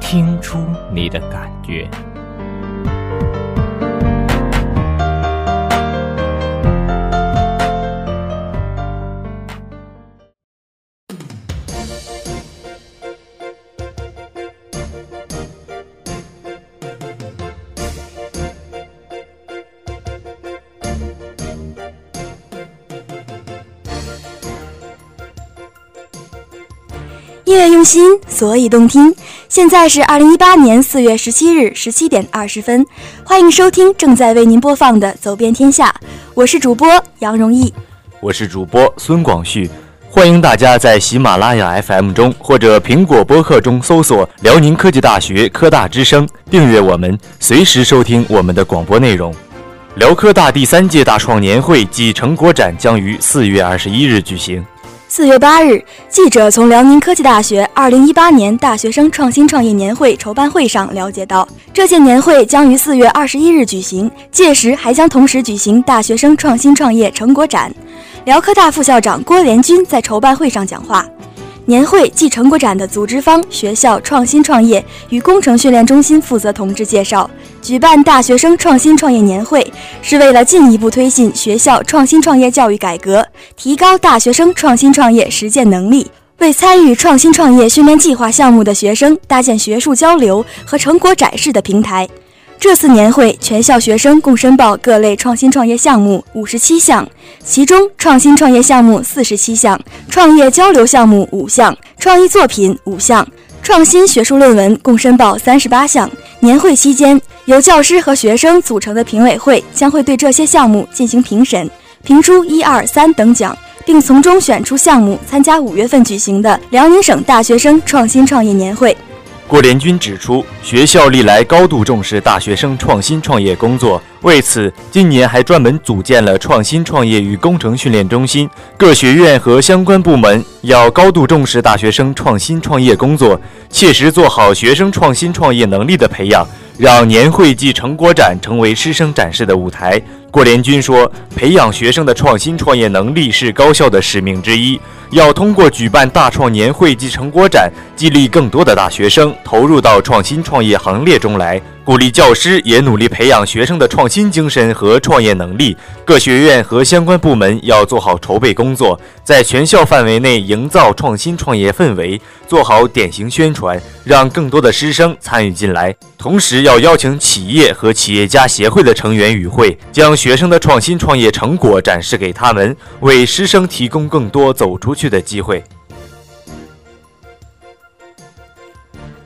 听出你的感觉。音乐用心，所以动听。现在是二零一八年四月十七日十七点二十分，欢迎收听正在为您播放的《走遍天下》，我是主播杨荣毅。我是主播孙广旭，欢迎大家在喜马拉雅 FM 中或者苹果播客中搜索“辽宁科技大学科大之声”，订阅我们，随时收听我们的广播内容。辽科大第三届大创年会暨成果展将于四月二十一日举行。四月八日，记者从辽宁科技大学二零一八年大学生创新创业年会筹办会上了解到，这届年会将于四月二十一日举行，届时还将同时举行大学生创新创业成果展。辽科大副校长郭连军在筹办会上讲话。年会暨成果展的组织方学校创新创业与工程训练中心负责同志介绍，举办大学生创新创业年会是为了进一步推进学校创新创业教育改革，提高大学生创新创业实践能力，为参与创新创业训练计划项目的学生搭建学术交流和成果展示的平台。这次年会，全校学生共申报各类创新创业项目五十七项，其中创新创业项目四十七项，创业交流项目五项，创意作品五项，创新学术论文共申报三十八项。年会期间，由教师和学生组成的评委会将会对这些项目进行评审，评出一二三等奖，并从中选出项目参加五月份举行的辽宁省大学生创新创业年会。郭连军指出，学校历来高度重视大学生创新创业工作，为此，今年还专门组建了创新创业与工程训练中心。各学院和相关部门要高度重视大学生创新创业工作，切实做好学生创新创业能力的培养，让年会暨成果展成为师生展示的舞台。郭连军说，培养学生的创新创业能力是高校的使命之一。要通过举办大创年会及成果展，激励更多的大学生投入到创新创业行列中来，鼓励教师也努力培养学生的创新精神和创业能力。各学院和相关部门要做好筹备工作，在全校范围内营造创新创业氛围，做好典型宣传，让更多的师生参与进来。同时，要邀请企业和企业家协会的成员与会，将学生的创新创业成果展示给他们，为师生提供更多走出去的机会。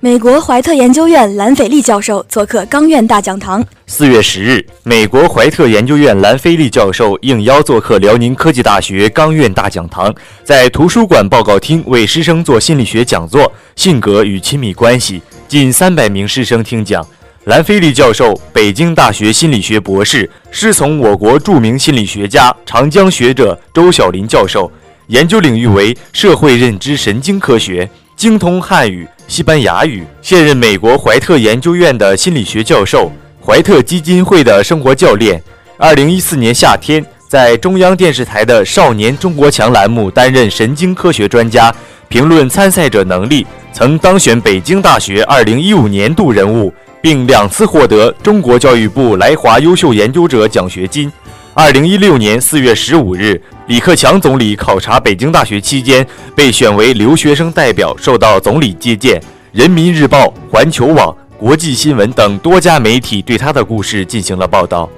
美国怀特研究院兰斐利教授做客钢院大讲堂。四月十日，美国怀特研究院兰菲利教授应邀做客辽宁科技大学钢院大讲堂，在图书馆报告厅为师生做心理学讲座《性格与亲密关系》，近三百名师生听讲。兰菲利教授，北京大学心理学博士，师从我国著名心理学家、长江学者周小林教授，研究领域为社会认知神经科学，精通汉语、西班牙语，现任美国怀特研究院的心理学教授。怀特基金会的生活教练，二零一四年夏天在中央电视台的《少年中国强》栏目担任神经科学专家，评论参赛者能力，曾当选北京大学二零一五年度人物，并两次获得中国教育部来华优秀研究者奖学金。二零一六年四月十五日，李克强总理考察北京大学期间，被选为留学生代表受到总理接见。人民日报、环球网。国际新闻等多家媒体对他的故事进行了报道。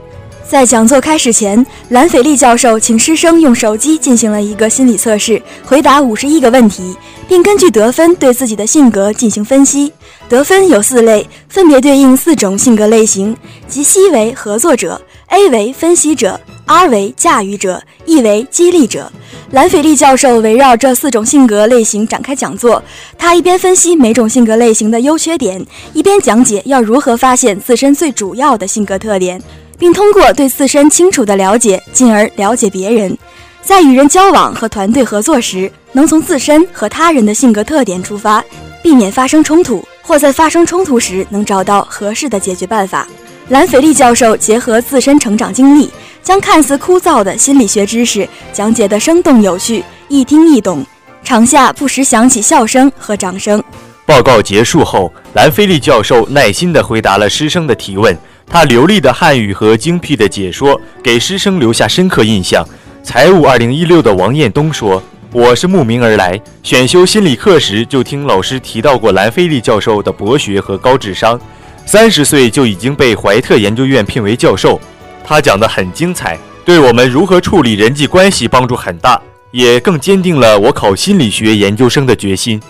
在讲座开始前，兰斐利教授请师生用手机进行了一个心理测试，回答五十一个问题，并根据得分对自己的性格进行分析。得分有四类，分别对应四种性格类型，即 C 为合作者，A 为分析者，R 为驾驭者，E 为激励者。兰斐利教授围绕这四种性格类型展开讲座，他一边分析每种性格类型的优缺点，一边讲解要如何发现自身最主要的性格特点，并通过对自身清楚的了解，进而了解别人。在与人交往和团队合作时，能从自身和他人的性格特点出发，避免发生冲突，或在发生冲突时能找到合适的解决办法。兰斐利教授结合自身成长经历，将看似枯燥的心理学知识讲解得生动有趣、易听易懂，场下不时响起笑声和掌声。报告结束后，兰菲利教授耐心地回答了师生的提问，他流利的汉语和精辟的解说给师生留下深刻印象。财务二零一六的王彦东说：“我是慕名而来，选修心理课时就听老师提到过兰菲利教授的博学和高智商。三十岁就已经被怀特研究院聘为教授，他讲得很精彩，对我们如何处理人际关系帮助很大，也更坚定了我考心理学研究生的决心。”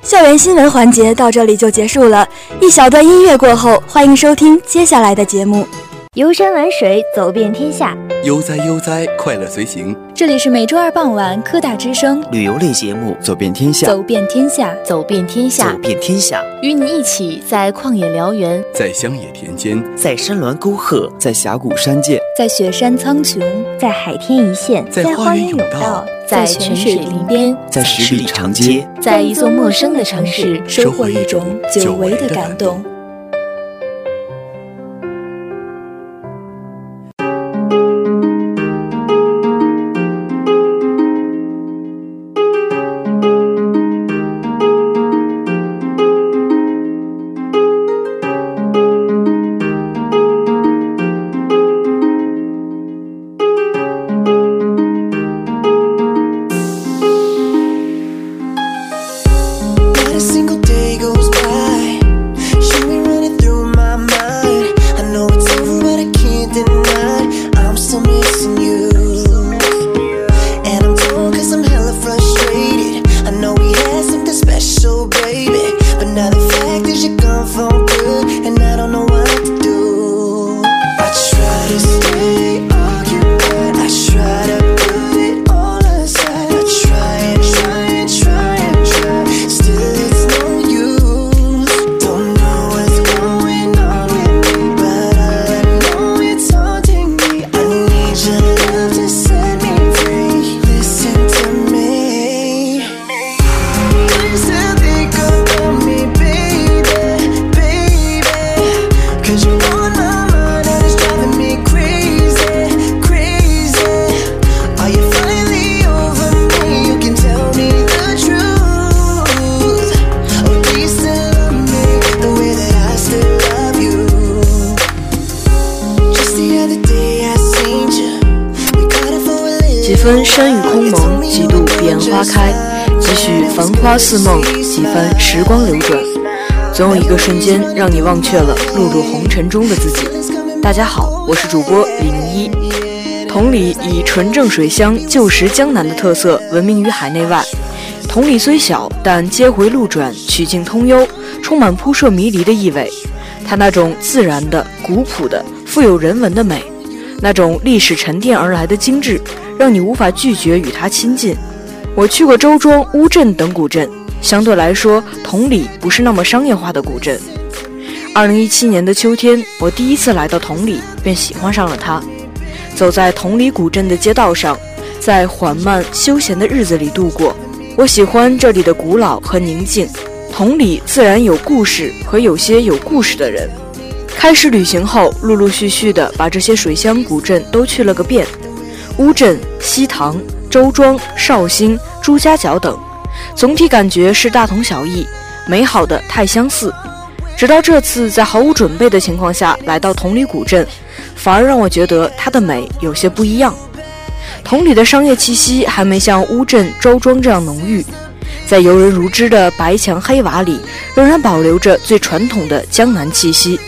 校园新闻环节到这里就结束了，一小段音乐过后，欢迎收听接下来的节目。游山玩水，走遍天下。悠哉悠哉，快乐随行。这里是每周二傍晚科大之声旅游类节目《走遍天下》，走遍天下，走遍天下，走遍天下，与你一起在旷野燎原，在乡野田间，在山峦沟壑，在峡谷山涧，在雪山苍穹，在海天一线，在花园甬道，在泉水林边，在十里长街，在一座陌生的城市，收获一种久违的感动。繁花似梦，几番时光流转，总有一个瞬间让你忘却了碌碌红尘中的自己。大家好，我是主播李明一。同里以纯正水乡旧时江南的特色闻名于海内外。同里虽小，但街回路转，曲径通幽，充满扑朔迷离的意味。它那种自然的、古朴的、富有人文的美，那种历史沉淀而来的精致。让你无法拒绝与它亲近。我去过周庄、乌镇等古镇，相对来说，同里不是那么商业化的古镇。二零一七年的秋天，我第一次来到同里，便喜欢上了它。走在同里古镇的街道上，在缓慢休闲的日子里度过。我喜欢这里的古老和宁静。同里自然有故事和有些有故事的人。开始旅行后，陆陆续续的把这些水乡古镇都去了个遍。乌镇、西塘、周庄、绍兴、朱家角等，总体感觉是大同小异，美好的太相似。直到这次在毫无准备的情况下来到同里古镇，反而让我觉得它的美有些不一样。同里的商业气息还没像乌镇、周庄这样浓郁，在游人如织的白墙黑瓦里，仍然保留着最传统的江南气息。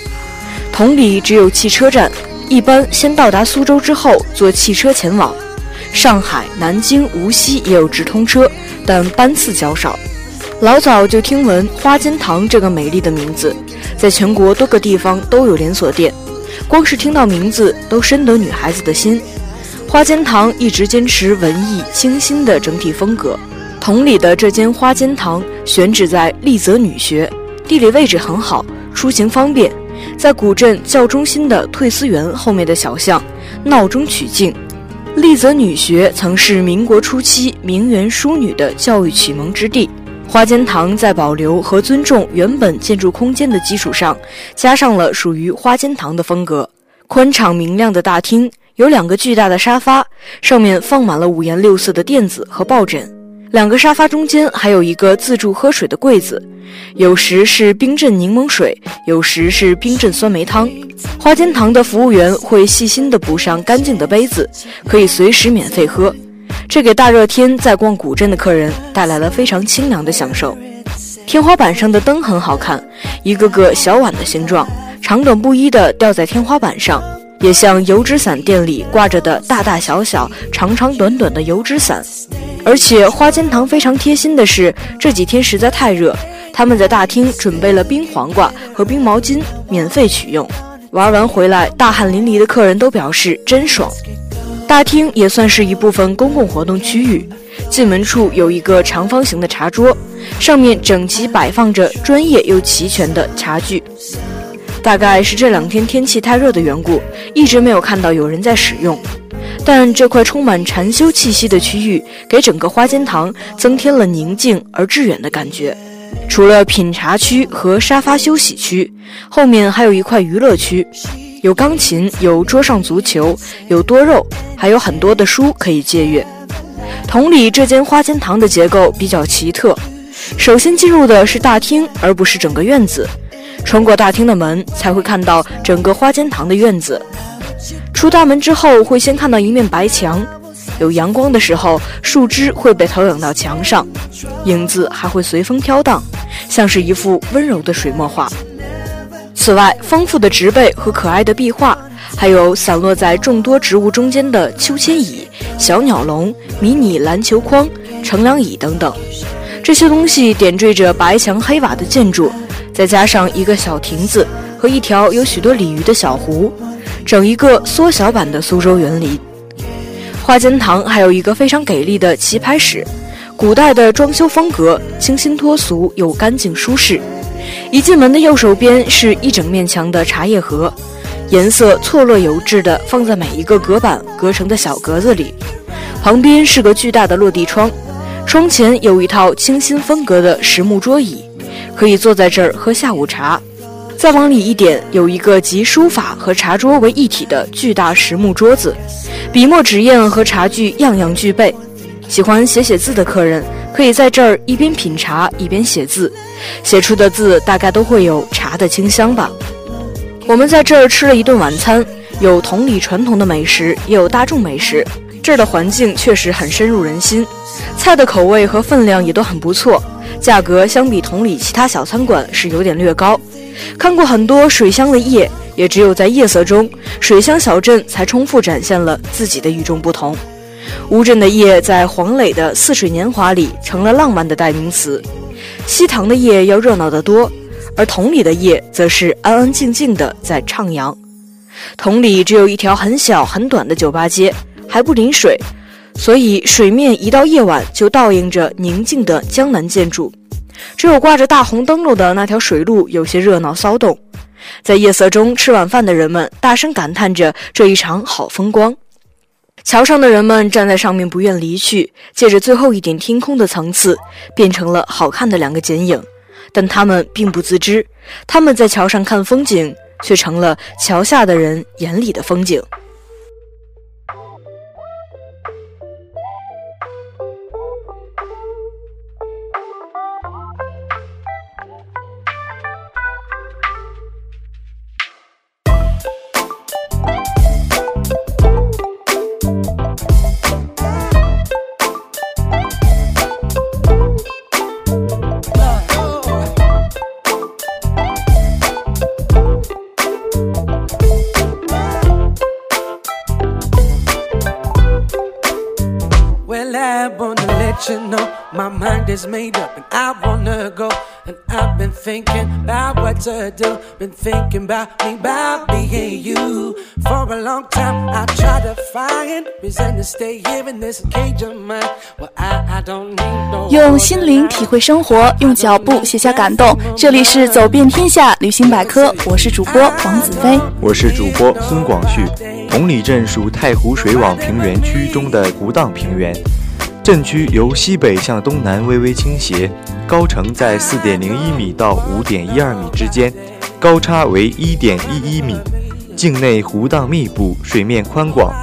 同里只有汽车站。一般先到达苏州之后坐汽车前往上海、南京、无锡也有直通车，但班次较少。老早就听闻花间堂这个美丽的名字，在全国多个地方都有连锁店，光是听到名字都深得女孩子的心。花间堂一直坚持文艺清新的整体风格。同里的这间花间堂选址在丽泽女学，地理位置很好，出行方便，在古镇较中心的退思园后面的小巷，闹中取静。丽泽女学曾是民国初期名媛淑女的教育启蒙之地。花间堂在保留和尊重原本建筑空间的基础上，加上了属于花间堂的风格。宽敞明亮的大厅有两个巨大的沙发，上面放满了五颜六色的垫子和抱枕。两个沙发中间还有一个自助喝水的柜子，有时是冰镇柠檬水，有时是冰镇酸梅汤。花间堂的服务员会细心地补上干净的杯子，可以随时免费喝。这给大热天在逛古镇的客人带来了非常清凉的享受。天花板上的灯很好看，一个个小碗的形状，长短不一的吊在天花板上，也像油纸伞店里挂着的大大小小、长长短短的油纸伞。而且花间堂非常贴心的是，这几天实在太热，他们在大厅准备了冰黄瓜和冰毛巾，免费取用。玩完回来大汗淋漓的客人都表示真爽。大厅也算是一部分公共活动区域，进门处有一个长方形的茶桌，上面整齐摆放着专业又齐全的茶具。大概是这两天天气太热的缘故，一直没有看到有人在使用。但这块充满禅修气息的区域，给整个花间堂增添了宁静而致远的感觉。除了品茶区和沙发休息区，后面还有一块娱乐区，有钢琴，有桌上足球，有多肉，还有很多的书可以借阅。同理，这间花间堂的结构比较奇特。首先进入的是大厅，而不是整个院子。穿过大厅的门，才会看到整个花间堂的院子。出大门之后，会先看到一面白墙，有阳光的时候，树枝会被投影到墙上，影子还会随风飘荡，像是一幅温柔的水墨画。此外，丰富的植被和可爱的壁画，还有散落在众多植物中间的秋千椅、小鸟笼、迷你篮球框、乘凉椅等等，这些东西点缀着白墙黑瓦的建筑，再加上一个小亭子和一条有许多鲤鱼的小湖。整一个缩小版的苏州园林，花间堂还有一个非常给力的棋牌室，古代的装修风格，清新脱俗又干净舒适。一进门的右手边是一整面墙的茶叶盒，颜色错落有致的放在每一个隔板隔成的小格子里。旁边是个巨大的落地窗，窗前有一套清新风格的实木桌椅，可以坐在这儿喝下午茶。再往里一点，有一个集书法和茶桌为一体的巨大实木桌子，笔墨纸砚和茶具样样俱备。喜欢写写字的客人可以在这儿一边品茶一边写字，写出的字大概都会有茶的清香吧。我们在这儿吃了一顿晚餐，有同里传统的美食，也有大众美食。这儿的环境确实很深入人心，菜的口味和分量也都很不错，价格相比同里其他小餐馆是有点略高。看过很多水乡的夜，也只有在夜色中，水乡小镇才充分展现了自己的与众不同。乌镇的夜在黄磊的《似水年华》里成了浪漫的代名词，西塘的夜要热闹得多，而同里的夜则是安安静静的在徜徉。同里只有一条很小很短的酒吧街，还不临水，所以水面一到夜晚就倒映着宁静的江南建筑。只有挂着大红灯笼的那条水路有些热闹骚动，在夜色中吃晚饭的人们大声感叹着这一场好风光。桥上的人们站在上面不愿离去，借着最后一点天空的层次，变成了好看的两个剪影。但他们并不自知，他们在桥上看风景，却成了桥下的人眼里的风景。Is made up and I wanna go. And I've been thinking about what to do. Been thinking about me, about being you. For a long time, I tried to find reason to stay here in this cage of mine. Well, I, I don't need no. 用心灵体会生活，用脚步写下感动。这里是走遍天下旅行百科，我是主播王子飞，我是主播孙广旭。同里镇属太湖水网平原区中的古荡平原。镇区由西北向东南微微倾斜，高程在四点零一米到五点一二米之间，高差为一点一一米。境内湖荡密布，水面宽广，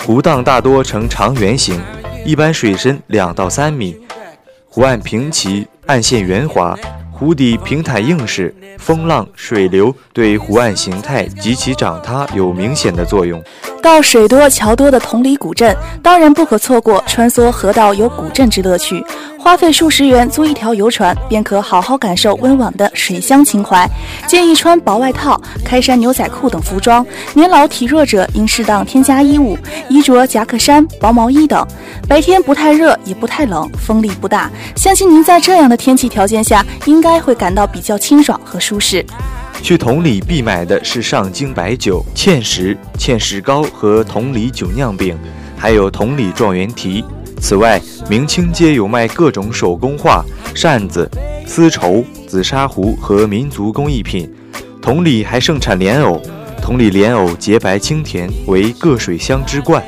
湖荡大多呈长圆形，一般水深两到三米。湖岸平齐，岸线圆滑，湖底平坦硬实，风浪、水流对湖岸形态及其涨塌有明显的作用。到水多桥多的同里古镇，当然不可错过穿梭河道游古镇之乐趣。花费数十元租一条游船，便可好好感受温婉的水乡情怀。建议穿薄外套、开衫牛仔裤等服装。年老体弱者应适当添加衣物，衣着夹克衫、薄毛衣等。白天不太热，也不太冷，风力不大。相信您在这样的天气条件下，应该会感到比较清爽和舒适。去同里必买的是上京白酒、芡实、芡实糕和同里酒酿饼，还有同里状元蹄。此外，明清街有卖各种手工画、扇子、丝绸、紫砂壶和民族工艺品。同里还盛产莲藕，同里莲藕洁白清甜，为各水乡之冠。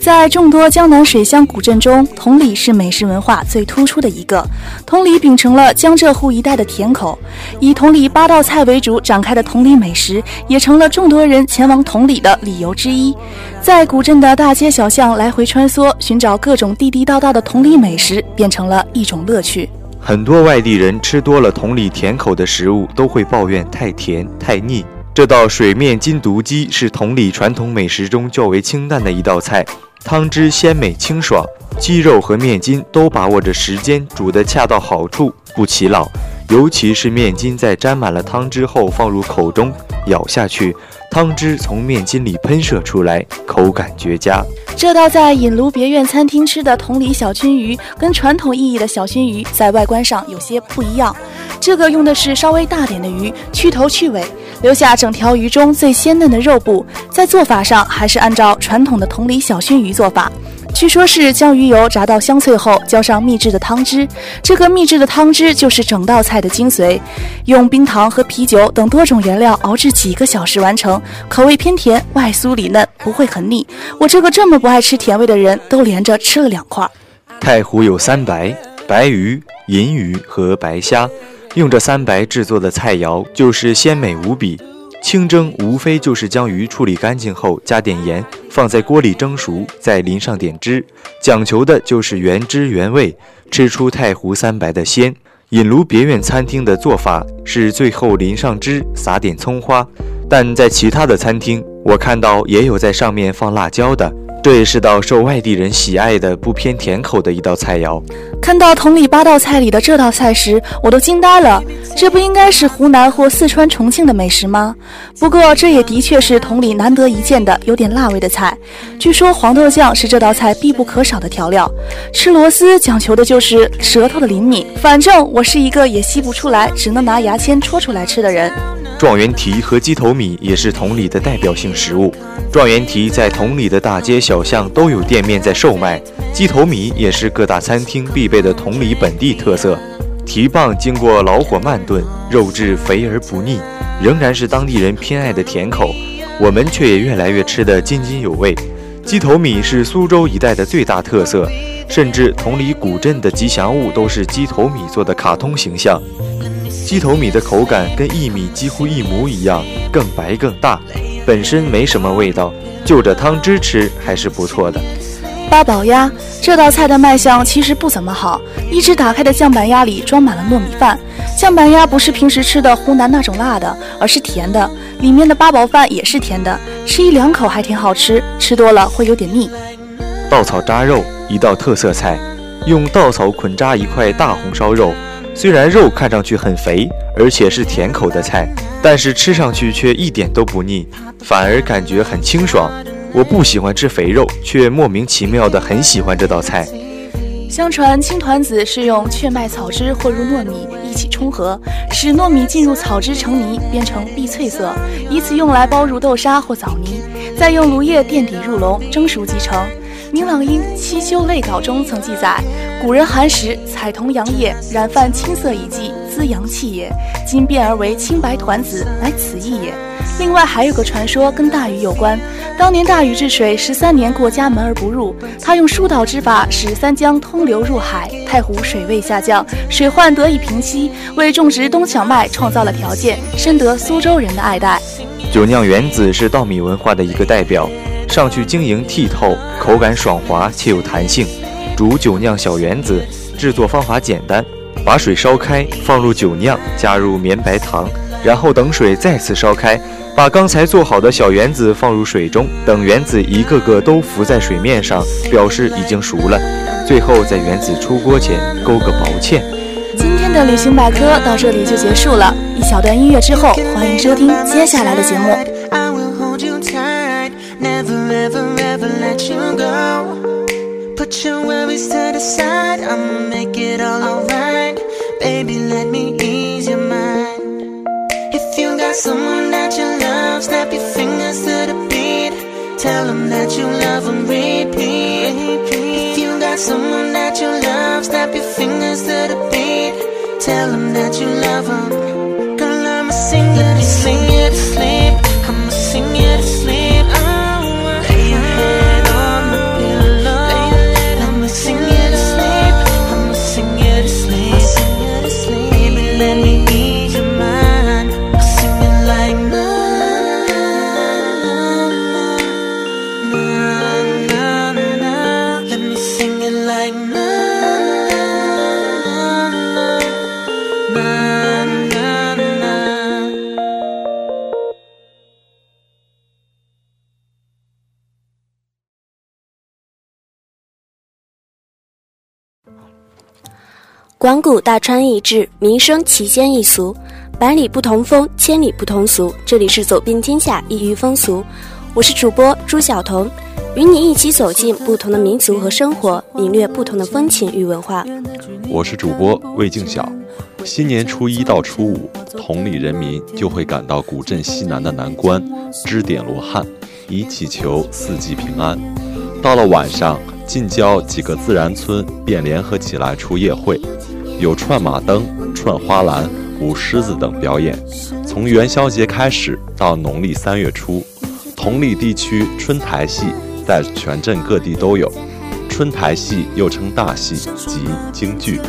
在众多江南水乡古镇中，同里是美食文化最突出的一个。同里秉承了江浙沪一带的甜口，以同里八道菜为主展开的同里美食，也成了众多人前往同里的理由之一。在古镇的大街小巷来回穿梭，寻找各种地地道道的同里美食，变成了一种乐趣。很多外地人吃多了同里甜口的食物，都会抱怨太甜太腻。这道水面金毒鸡是同里传统美食中较为清淡的一道菜。汤汁鲜美清爽，鸡肉和面筋都把握着时间煮得恰到好处，不起老。尤其是面筋在沾满了汤汁后放入口中，咬下去，汤汁从面筋里喷射出来，口感绝佳。这道在引炉别院餐厅吃的同里小熏鱼，跟传统意义的小熏鱼在外观上有些不一样。这个用的是稍微大点的鱼，去头去尾，留下整条鱼中最鲜嫩的肉部。在做法上还是按照传统的同里小熏鱼做法，据说是将鱼油炸到香脆后，浇上秘制的汤汁。这个秘制的汤汁就是整道菜的精髓，用冰糖和啤酒等多种原料熬制几个小时完成，口味偏甜，外酥里嫩，不会很腻。我这个这么不爱吃甜味的人都连着吃了两块。太湖有三白：白鱼、银鱼和白虾。用这三白制作的菜肴就是鲜美无比。清蒸无非就是将鱼处理干净后加点盐，放在锅里蒸熟，再淋上点汁，讲求的就是原汁原味，吃出太湖三白的鲜。引炉别院餐厅的做法是最后淋上汁，撒点葱花，但在其他的餐厅，我看到也有在上面放辣椒的。这也是道受外地人喜爱的不偏甜口的一道菜肴。看到同里八道菜里的这道菜时，我都惊呆了。这不应该是湖南或四川、重庆的美食吗？不过这也的确是同里难得一见的有点辣味的菜。据说黄豆酱是这道菜必不可少的调料。吃螺丝讲求的就是舌头的灵敏。反正我是一个也吸不出来，只能拿牙签戳出来吃的人。状元蹄和鸡头米也是同里的代表性食物。状元蹄在同里的大街小巷都有店面在售卖，鸡头米也是各大餐厅必备的同里本地特色。蹄棒经过老火慢炖，肉质肥而不腻，仍然是当地人偏爱的甜口。我们却也越来越吃得津津有味。鸡头米是苏州一带的最大特色，甚至同里古镇的吉祥物都是鸡头米做的卡通形象。鸡头米的口感跟薏米几乎一模一样，更白更大，本身没什么味道，就着汤汁吃还是不错的。八宝鸭这道菜的卖相其实不怎么好，一只打开的酱板鸭里装满了糯米饭。酱板鸭不是平时吃的湖南那种辣的，而是甜的，里面的八宝饭也是甜的，吃一两口还挺好吃，吃多了会有点腻。稻草扎肉一道特色菜，用稻草捆扎一块大红烧肉。虽然肉看上去很肥，而且是甜口的菜，但是吃上去却一点都不腻，反而感觉很清爽。我不喜欢吃肥肉，却莫名其妙的很喜欢这道菜。相传青团子是用雀麦草汁和入糯米一起冲和，使糯米进入草汁成泥，变成碧翠色，以此用来包入豆沙或枣泥，再用炉叶垫底入笼蒸熟即成。明朗因《七修类稿》中曾记载，古人寒食采桐杨叶，染泛青色以剂，滋阳气也。今变而为青白团子，乃此意也。另外还有个传说跟大禹有关，当年大禹治水十三年过家门而不入，他用疏导之法使三江通流入海，太湖水位下降，水患得以平息，为种植冬小麦创造了条件，深得苏州人的爱戴。酒酿圆子是稻米文化的一个代表。上去晶莹剔透，口感爽滑且有弹性。煮酒酿小圆子，制作方法简单：把水烧开，放入酒酿，加入绵白糖，然后等水再次烧开，把刚才做好的小圆子放入水中，等圆子一个个都浮在水面上，表示已经熟了。最后在圆子出锅前勾个薄芡。今天的旅行百科到这里就结束了。一小段音乐之后，欢迎收听接下来的节目。Put your worries to the side, I'ma make it all alright. Baby, let me ease your mind. If you got someone that you love, snap your fingers to the beat. Tell them that you love them, repeat. If you got someone that you love, snap your fingers to the beat. Tell them that you love them. Girl, I'ma sing it, sleep. 管谷大川一志，民生其间易俗。百里不同风，千里不同俗。”这里是走遍天下异域风俗，我是主播朱晓彤，与你一起走进不同的民族和生活，领略不同的风情与文化。我是主播魏静晓。新年初一到初五，同里人民就会赶到古镇西南的南关，支点罗汉，以祈求四季平安。到了晚上，近郊几个自然村便联合起来出夜会，有串马灯、串花篮、舞狮子等表演。从元宵节开始到农历三月初，同里地区春台戏在全镇各地都有。春台戏又称大戏及京剧。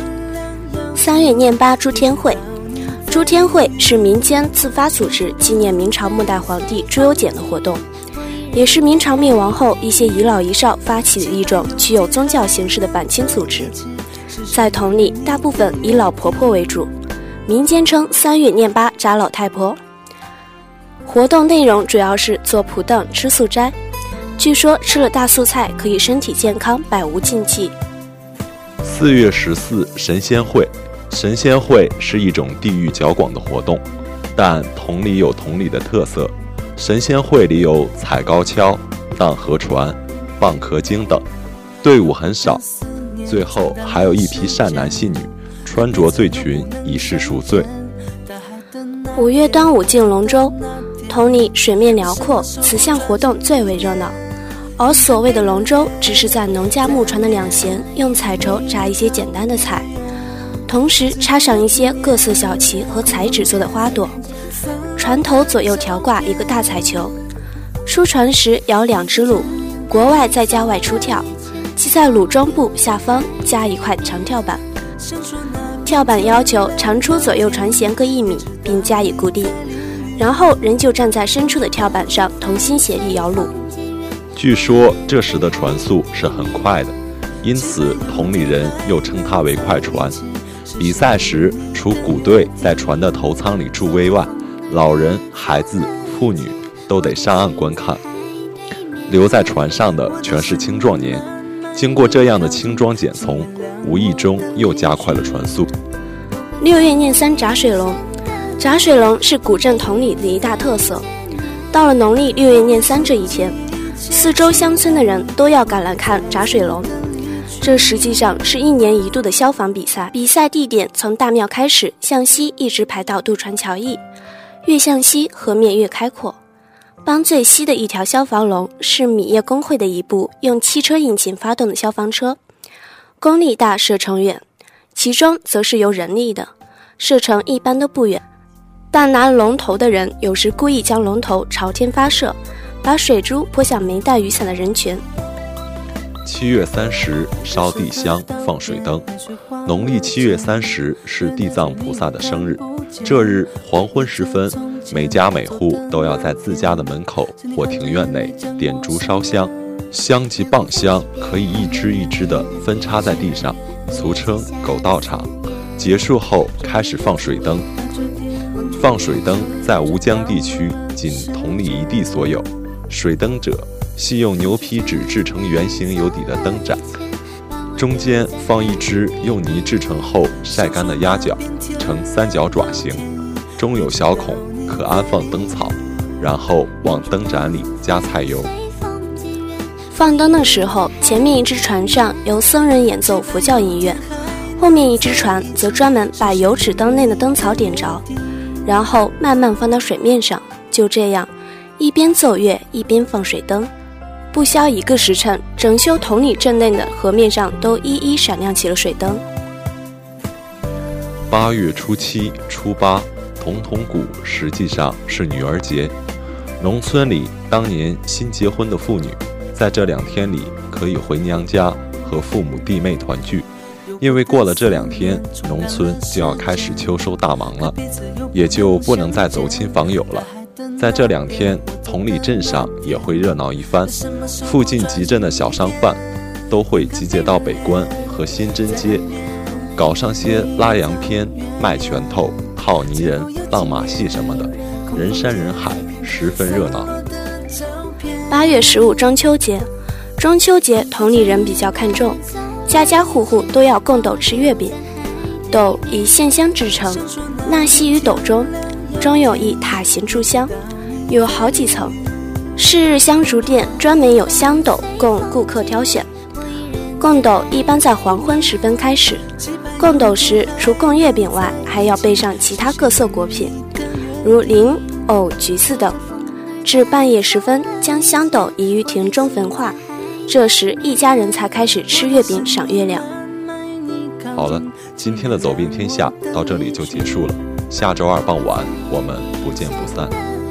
三月廿八诸天会，诸天会是民间自发组织纪念明朝末代皇帝朱由检的活动，也是明朝灭亡后一些遗老遗少发起的一种具有宗教形式的反清组织。在同里，大部分以老婆婆为主，民间称三月念八扎老太婆。活动内容主要是坐蒲凳、吃素斋，据说吃了大素菜可以身体健康，百无禁忌。四月十四神仙会。神仙会是一种地域较广的活动，但同里有同里的特色。神仙会里有踩高跷、荡河船、蚌壳精等，队伍很少。最后还有一批善男信女穿着醉裙以示赎罪。五月端午进龙舟，同里水面辽阔，此项活动最为热闹。而所谓的龙舟，只是在农家木船的两舷用彩绸扎一些简单的彩。同时插上一些各色小旗和彩纸做的花朵，船头左右调挂一个大彩球，出船时摇两只橹，国外再加外出跳，即在橹装部下方加一块长跳板，跳板要求长出左右船舷各一米，并加以固定，然后人就站在伸出的跳板上同心协力摇橹。据说这时的船速是很快的，因此同里人又称它为快船。比赛时，除鼓队在船的头舱里助威外，老人、孩子、妇女都得上岸观看。留在船上的全是青壮年，经过这样的轻装简从，无意中又加快了船速。六月廿三闸水龙，闸水龙是古镇同里的一大特色。到了农历六月廿三这一天，四周乡村的人都要赶来看闸水龙。这实际上是一年一度的消防比赛，比赛地点从大庙开始，向西一直排到渡船桥驿，越向西河面越开阔。帮最西的一条消防龙是米业工会的一部用汽车引擎发动的消防车，功率大，射程远；其中则是由人力的，射程一般都不远。但拿龙头的人有时故意将龙头朝天发射，把水珠泼向没带雨伞的人群。七月三十烧地香放水灯，农历七月三十是地藏菩萨的生日。这日黄昏时分，每家每户都要在自家的门口或庭院内点烛烧香，香及棒香可以一支一支的分插在地上，俗称狗道场。结束后开始放水灯，放水灯在吴江地区仅同里一地所有。水灯者。系用牛皮纸制成圆形有底的灯盏，中间放一只用泥制成后晒干的鸭脚，呈三角爪形，中有小孔，可安放灯草。然后往灯盏里加菜油。放灯的时候，前面一只船上由僧人演奏佛教音乐，后面一只船则专门把油纸灯内的灯草点着，然后慢慢放到水面上。就这样，一边奏乐一边放水灯。不消一个时辰，整修同里镇内的河面上都一一闪亮起了水灯。八月初七、初八，童童谷实际上是女儿节。农村里当年新结婚的妇女，在这两天里可以回娘家和父母弟妹团聚，因为过了这两天，农村就要开始秋收大忙了，也就不能再走亲访友了。在这两天，同里镇上也会热闹一番。附近集镇的小商贩都会集结到北关和新真街，搞上些拉洋片、卖拳头、套泥人、浪马戏什么的，人山人海，十分热闹。八月十五中秋节，中秋节同里人比较看重，家家户户都要供斗吃月饼。斗以线香制成，纳系于斗中，中有一塔形柱香。有好几层，是日香烛店专门有香斗供顾客挑选。供斗一般在黄昏时分开始，供斗时除供月饼外，还要备上其他各色果品，如菱、藕、橘子等。至半夜时分，将香斗移于庭中焚化，这时一家人才开始吃月饼、赏月亮。好了，今天的走遍天下到这里就结束了，下周二傍晚我们不见不散。